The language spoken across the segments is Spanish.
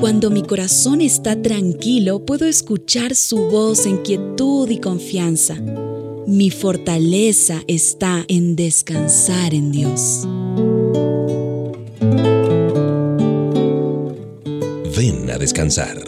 Cuando mi corazón está tranquilo, puedo escuchar su voz en quietud y confianza. Mi fortaleza está en descansar en Dios. Ven a descansar.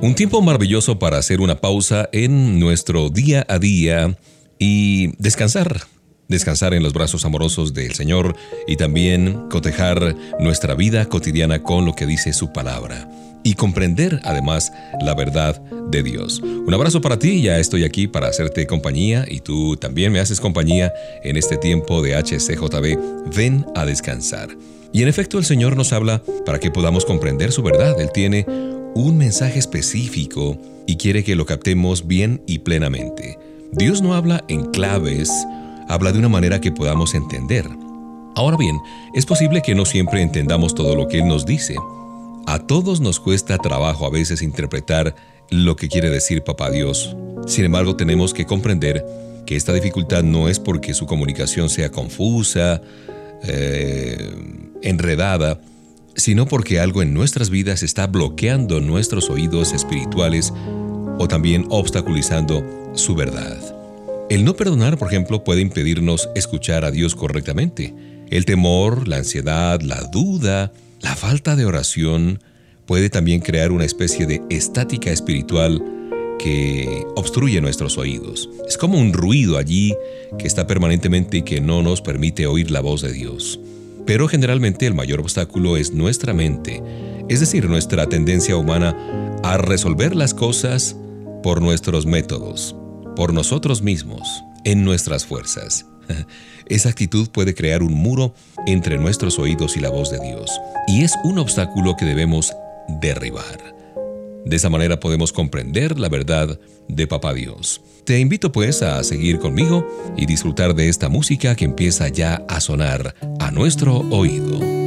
Un tiempo maravilloso para hacer una pausa en nuestro día a día y descansar. Descansar en los brazos amorosos del Señor y también cotejar nuestra vida cotidiana con lo que dice su palabra y comprender además la verdad de Dios. Un abrazo para ti, ya estoy aquí para hacerte compañía y tú también me haces compañía en este tiempo de HCJB. Ven a descansar. Y en efecto el Señor nos habla para que podamos comprender su verdad. Él tiene un mensaje específico y quiere que lo captemos bien y plenamente. Dios no habla en claves, habla de una manera que podamos entender. Ahora bien, es posible que no siempre entendamos todo lo que Él nos dice. A todos nos cuesta trabajo a veces interpretar lo que quiere decir Papá Dios. Sin embargo, tenemos que comprender que esta dificultad no es porque su comunicación sea confusa, eh, enredada, sino porque algo en nuestras vidas está bloqueando nuestros oídos espirituales o también obstaculizando su verdad. El no perdonar, por ejemplo, puede impedirnos escuchar a Dios correctamente. El temor, la ansiedad, la duda, la falta de oración puede también crear una especie de estática espiritual que obstruye nuestros oídos. Es como un ruido allí que está permanentemente y que no nos permite oír la voz de Dios. Pero generalmente el mayor obstáculo es nuestra mente, es decir, nuestra tendencia humana a resolver las cosas por nuestros métodos, por nosotros mismos, en nuestras fuerzas. Esa actitud puede crear un muro entre nuestros oídos y la voz de Dios, y es un obstáculo que debemos derribar. De esa manera podemos comprender la verdad de Papá Dios. Te invito pues a seguir conmigo y disfrutar de esta música que empieza ya a sonar a nuestro oído.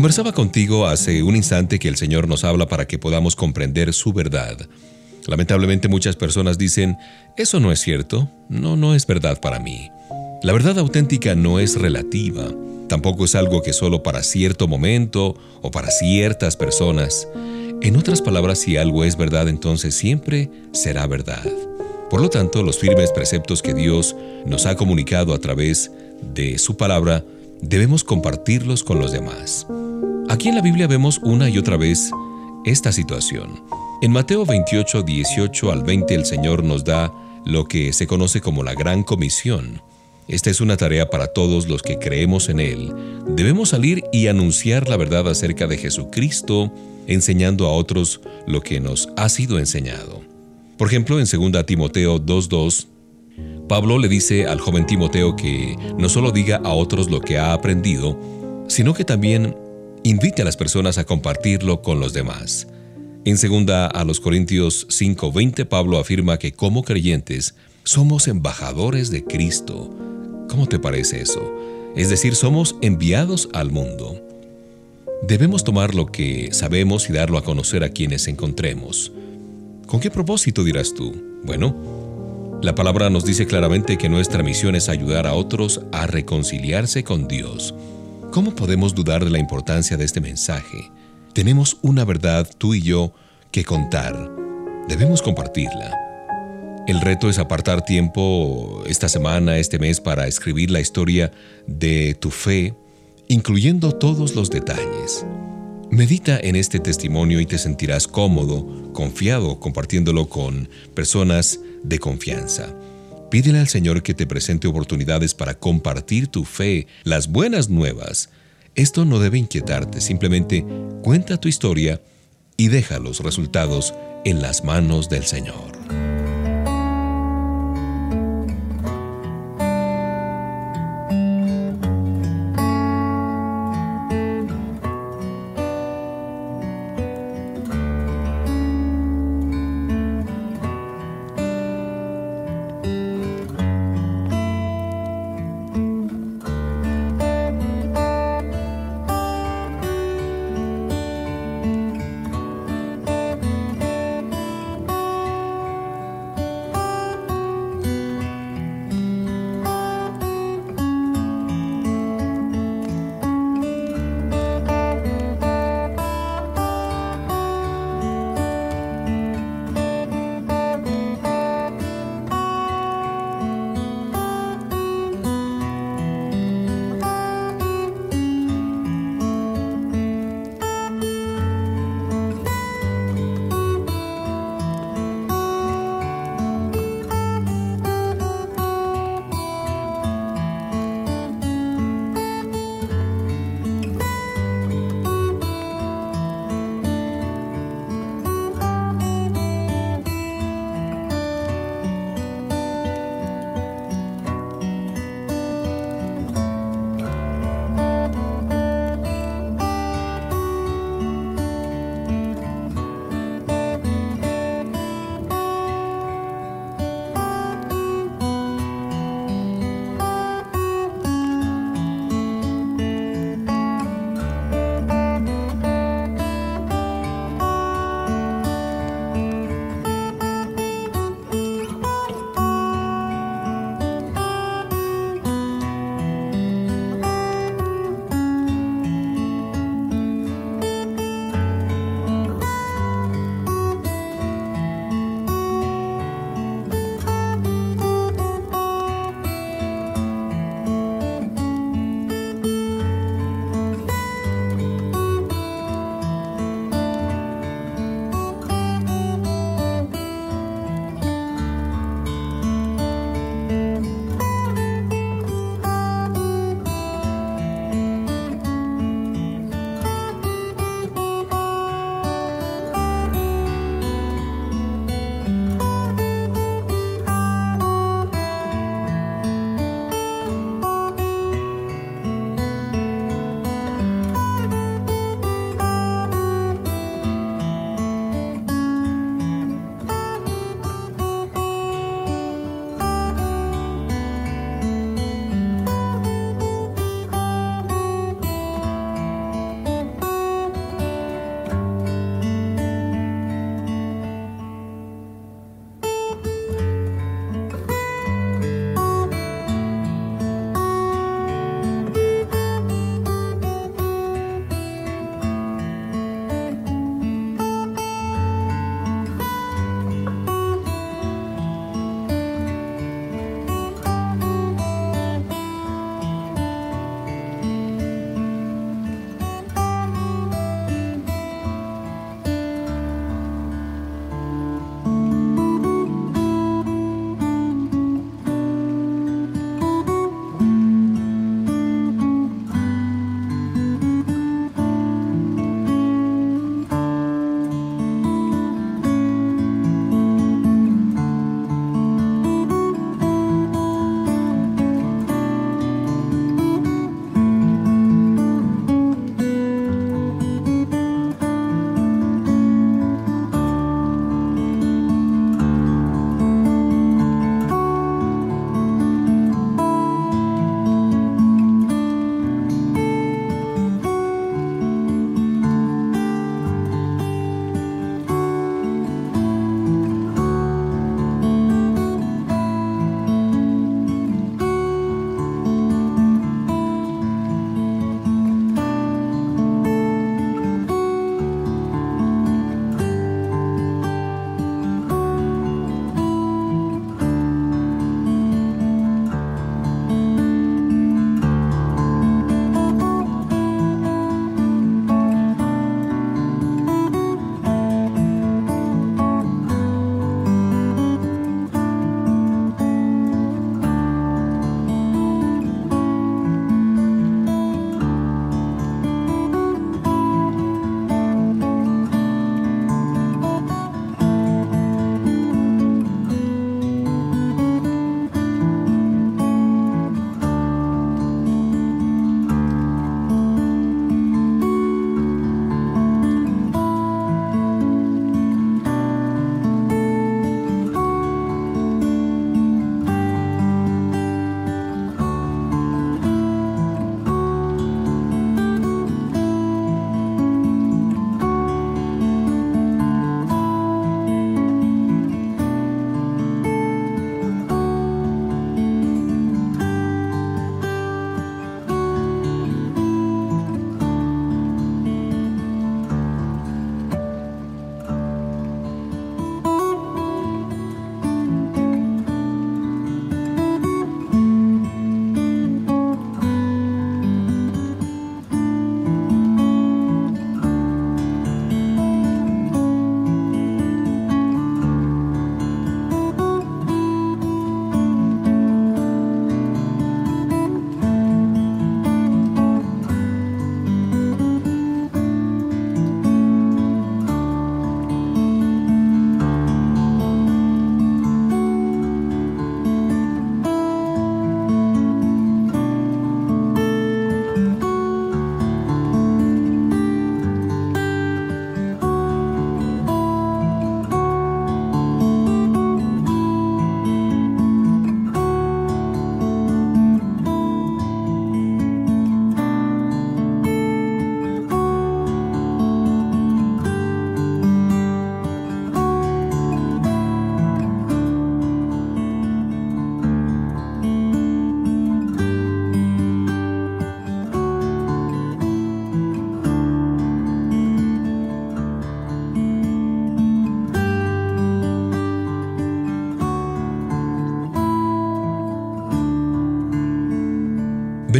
Conversaba contigo hace un instante que el Señor nos habla para que podamos comprender su verdad. Lamentablemente muchas personas dicen, eso no es cierto, no, no es verdad para mí. La verdad auténtica no es relativa, tampoco es algo que solo para cierto momento o para ciertas personas. En otras palabras, si algo es verdad, entonces siempre será verdad. Por lo tanto, los firmes preceptos que Dios nos ha comunicado a través de su palabra, debemos compartirlos con los demás. Aquí en la Biblia vemos una y otra vez esta situación. En Mateo 28, 18 al 20 el Señor nos da lo que se conoce como la Gran Comisión. Esta es una tarea para todos los que creemos en Él. Debemos salir y anunciar la verdad acerca de Jesucristo, enseñando a otros lo que nos ha sido enseñado. Por ejemplo, en 2 Timoteo 2.2, Pablo le dice al joven Timoteo que no solo diga a otros lo que ha aprendido, sino que también invite a las personas a compartirlo con los demás. En 2 a los Corintios 5:20 Pablo afirma que como creyentes somos embajadores de Cristo. ¿Cómo te parece eso? Es decir, somos enviados al mundo. Debemos tomar lo que sabemos y darlo a conocer a quienes encontremos. ¿Con qué propósito dirás tú? Bueno, la palabra nos dice claramente que nuestra misión es ayudar a otros a reconciliarse con Dios. ¿Cómo podemos dudar de la importancia de este mensaje? Tenemos una verdad, tú y yo, que contar. Debemos compartirla. El reto es apartar tiempo esta semana, este mes, para escribir la historia de tu fe, incluyendo todos los detalles. Medita en este testimonio y te sentirás cómodo, confiado, compartiéndolo con personas de confianza. Pídele al Señor que te presente oportunidades para compartir tu fe, las buenas nuevas. Esto no debe inquietarte, simplemente cuenta tu historia y deja los resultados en las manos del Señor.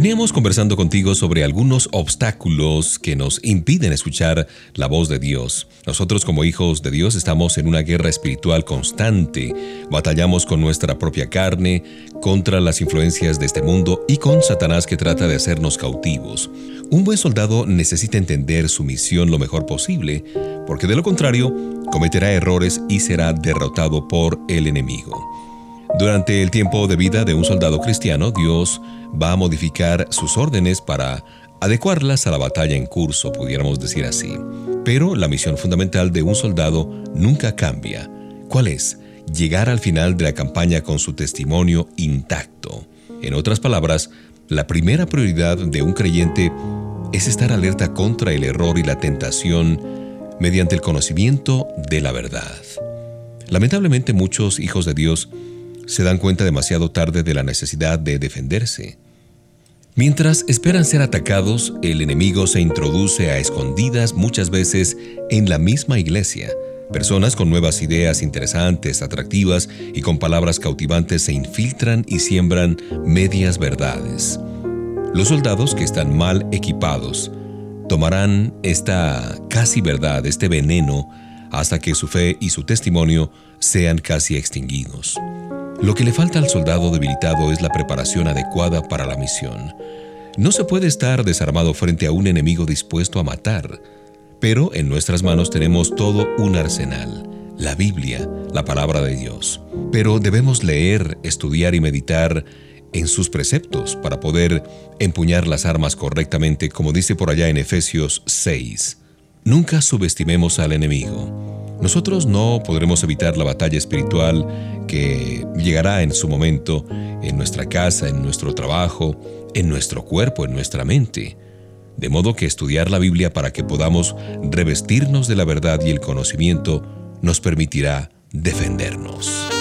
Veníamos conversando contigo sobre algunos obstáculos que nos impiden escuchar la voz de Dios. Nosotros como hijos de Dios estamos en una guerra espiritual constante. Batallamos con nuestra propia carne, contra las influencias de este mundo y con Satanás que trata de hacernos cautivos. Un buen soldado necesita entender su misión lo mejor posible, porque de lo contrario cometerá errores y será derrotado por el enemigo. Durante el tiempo de vida de un soldado cristiano, Dios va a modificar sus órdenes para adecuarlas a la batalla en curso, pudiéramos decir así. Pero la misión fundamental de un soldado nunca cambia. ¿Cuál es? Llegar al final de la campaña con su testimonio intacto. En otras palabras, la primera prioridad de un creyente es estar alerta contra el error y la tentación mediante el conocimiento de la verdad. Lamentablemente muchos hijos de Dios se dan cuenta demasiado tarde de la necesidad de defenderse. Mientras esperan ser atacados, el enemigo se introduce a escondidas muchas veces en la misma iglesia. Personas con nuevas ideas interesantes, atractivas y con palabras cautivantes se infiltran y siembran medias verdades. Los soldados que están mal equipados tomarán esta casi verdad, este veneno, hasta que su fe y su testimonio sean casi extinguidos. Lo que le falta al soldado debilitado es la preparación adecuada para la misión. No se puede estar desarmado frente a un enemigo dispuesto a matar, pero en nuestras manos tenemos todo un arsenal, la Biblia, la palabra de Dios. Pero debemos leer, estudiar y meditar en sus preceptos para poder empuñar las armas correctamente, como dice por allá en Efesios 6. Nunca subestimemos al enemigo. Nosotros no podremos evitar la batalla espiritual que llegará en su momento en nuestra casa, en nuestro trabajo, en nuestro cuerpo, en nuestra mente. De modo que estudiar la Biblia para que podamos revestirnos de la verdad y el conocimiento nos permitirá defendernos.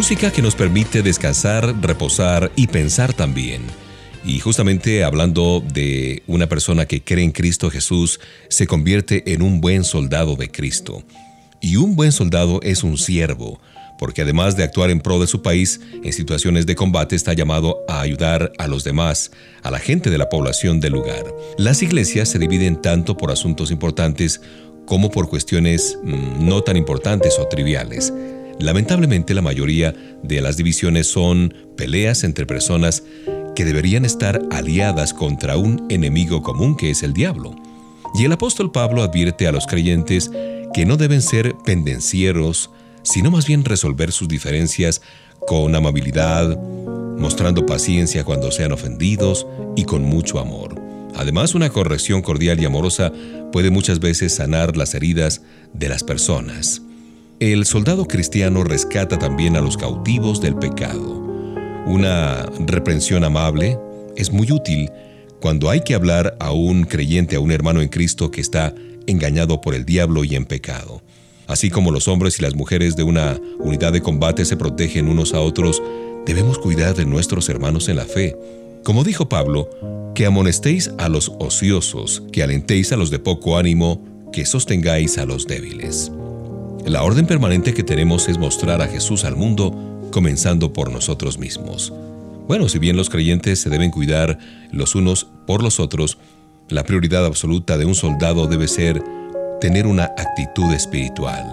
Música que nos permite descansar, reposar y pensar también. Y justamente hablando de una persona que cree en Cristo Jesús, se convierte en un buen soldado de Cristo. Y un buen soldado es un siervo, porque además de actuar en pro de su país, en situaciones de combate está llamado a ayudar a los demás, a la gente de la población del lugar. Las iglesias se dividen tanto por asuntos importantes como por cuestiones mm, no tan importantes o triviales. Lamentablemente la mayoría de las divisiones son peleas entre personas que deberían estar aliadas contra un enemigo común que es el diablo. Y el apóstol Pablo advierte a los creyentes que no deben ser pendencieros, sino más bien resolver sus diferencias con amabilidad, mostrando paciencia cuando sean ofendidos y con mucho amor. Además, una corrección cordial y amorosa puede muchas veces sanar las heridas de las personas. El soldado cristiano rescata también a los cautivos del pecado. Una reprensión amable es muy útil cuando hay que hablar a un creyente, a un hermano en Cristo que está engañado por el diablo y en pecado. Así como los hombres y las mujeres de una unidad de combate se protegen unos a otros, debemos cuidar de nuestros hermanos en la fe. Como dijo Pablo, que amonestéis a los ociosos, que alentéis a los de poco ánimo, que sostengáis a los débiles. La orden permanente que tenemos es mostrar a Jesús al mundo, comenzando por nosotros mismos. Bueno, si bien los creyentes se deben cuidar los unos por los otros, la prioridad absoluta de un soldado debe ser tener una actitud espiritual.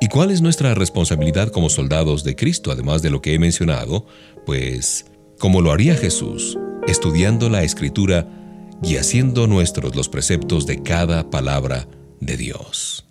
¿Y cuál es nuestra responsabilidad como soldados de Cristo, además de lo que he mencionado? Pues, como lo haría Jesús, estudiando la Escritura y haciendo nuestros los preceptos de cada palabra de Dios.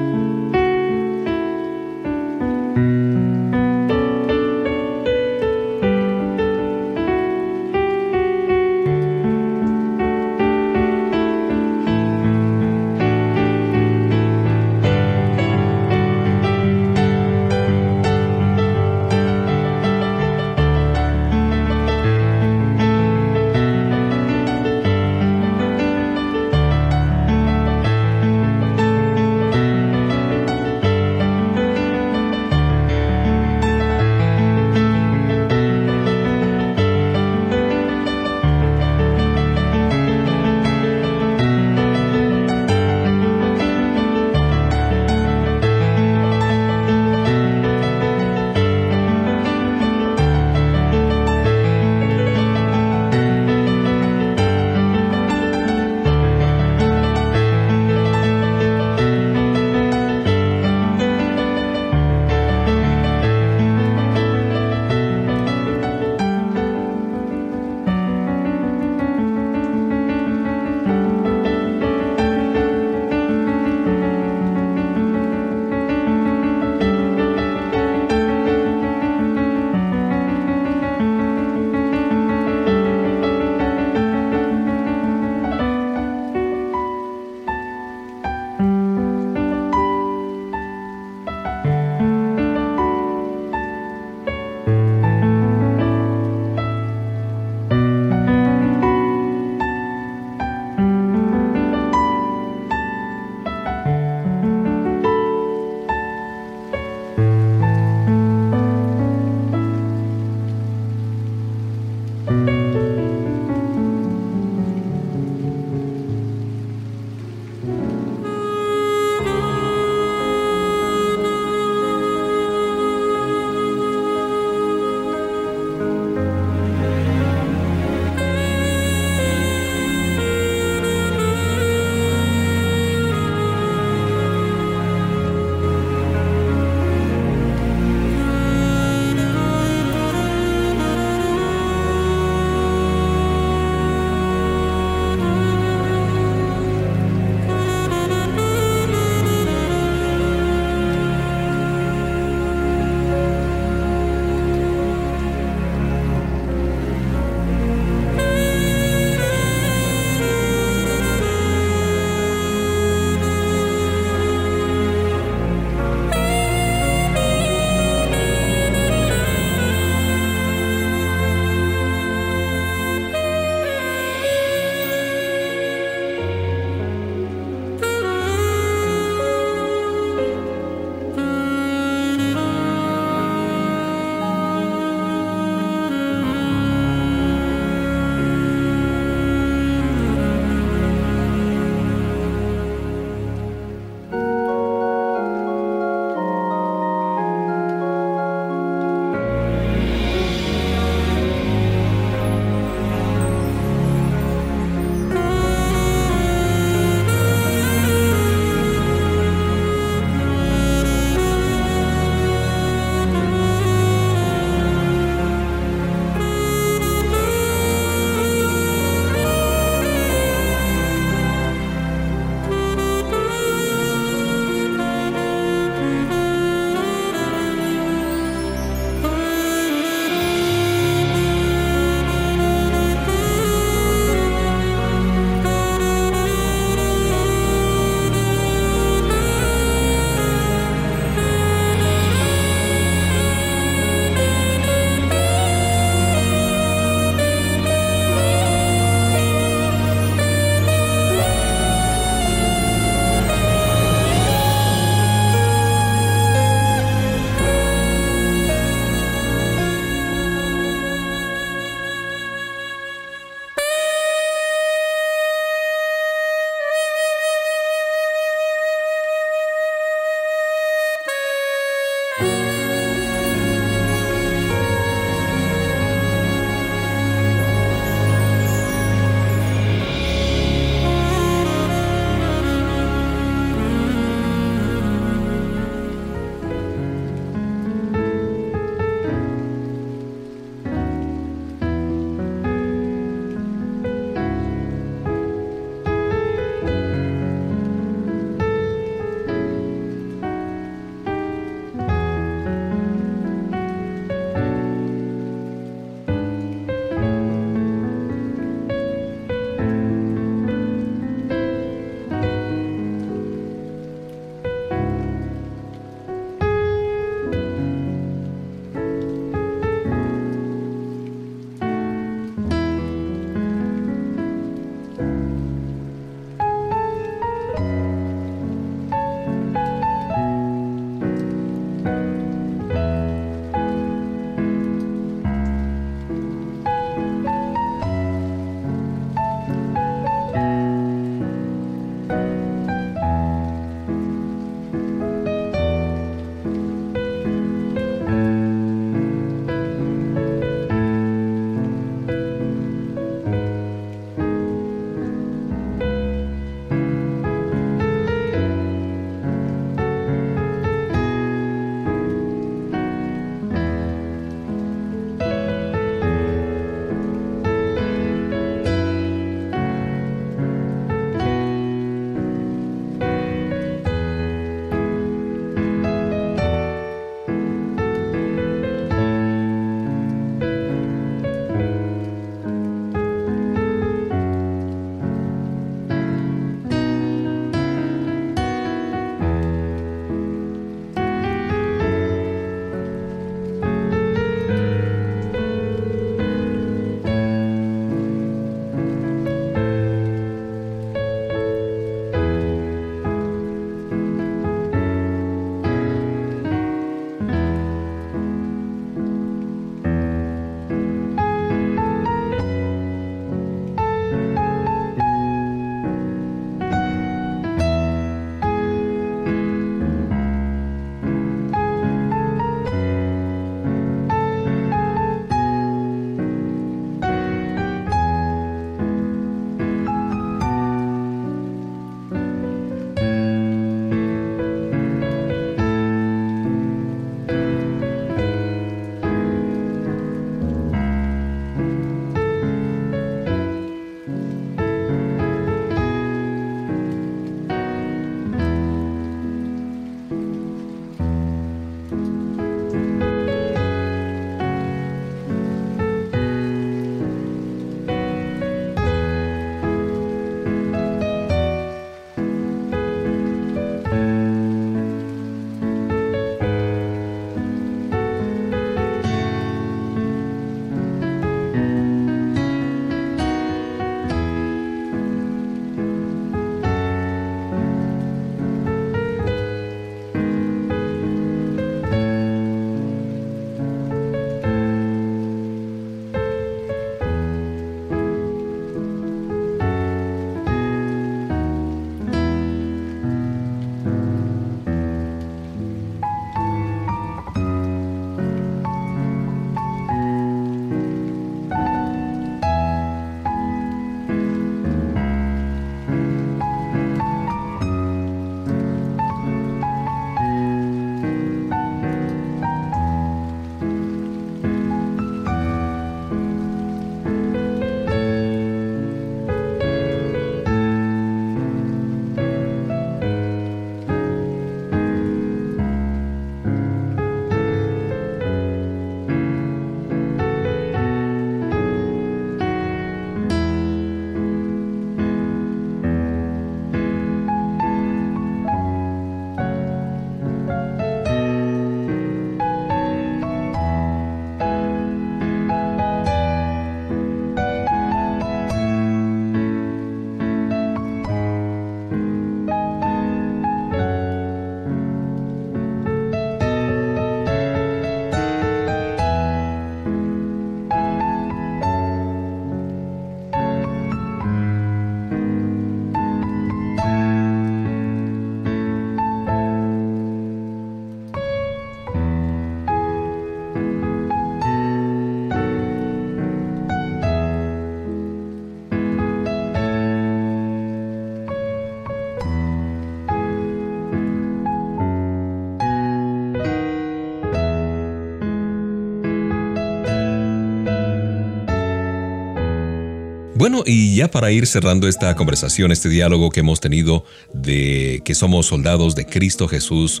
Bueno, y ya para ir cerrando esta conversación, este diálogo que hemos tenido de que somos soldados de Cristo Jesús,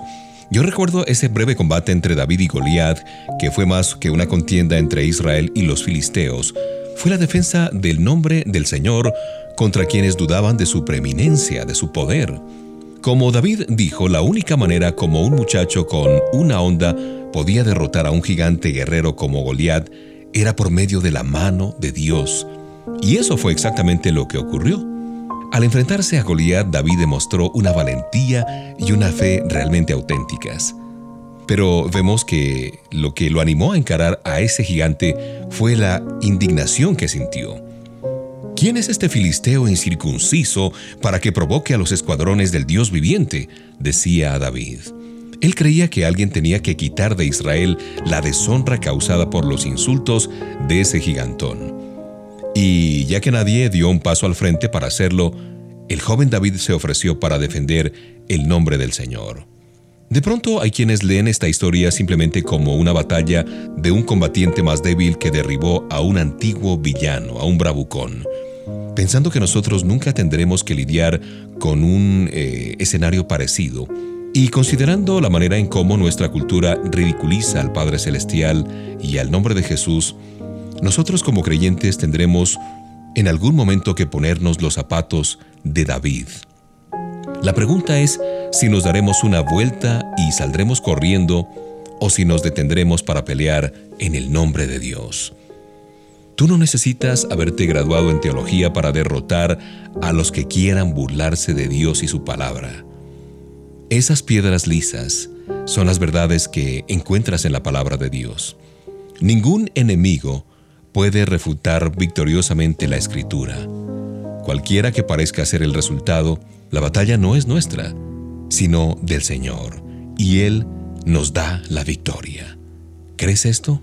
yo recuerdo ese breve combate entre David y Goliat, que fue más que una contienda entre Israel y los filisteos. Fue la defensa del nombre del Señor contra quienes dudaban de su preeminencia, de su poder. Como David dijo, la única manera como un muchacho con una onda podía derrotar a un gigante guerrero como Goliat era por medio de la mano de Dios. Y eso fue exactamente lo que ocurrió. Al enfrentarse a Goliat, David demostró una valentía y una fe realmente auténticas. Pero vemos que lo que lo animó a encarar a ese gigante fue la indignación que sintió. ¿Quién es este filisteo incircunciso para que provoque a los escuadrones del Dios viviente? decía David. Él creía que alguien tenía que quitar de Israel la deshonra causada por los insultos de ese gigantón. Y ya que nadie dio un paso al frente para hacerlo, el joven David se ofreció para defender el nombre del Señor. De pronto hay quienes leen esta historia simplemente como una batalla de un combatiente más débil que derribó a un antiguo villano, a un bravucón, pensando que nosotros nunca tendremos que lidiar con un eh, escenario parecido, y considerando la manera en cómo nuestra cultura ridiculiza al Padre Celestial y al nombre de Jesús, nosotros como creyentes tendremos en algún momento que ponernos los zapatos de David. La pregunta es si nos daremos una vuelta y saldremos corriendo o si nos detendremos para pelear en el nombre de Dios. Tú no necesitas haberte graduado en teología para derrotar a los que quieran burlarse de Dios y su palabra. Esas piedras lisas son las verdades que encuentras en la palabra de Dios. Ningún enemigo puede refutar victoriosamente la escritura. Cualquiera que parezca ser el resultado, la batalla no es nuestra, sino del Señor, y Él nos da la victoria. ¿Crees esto?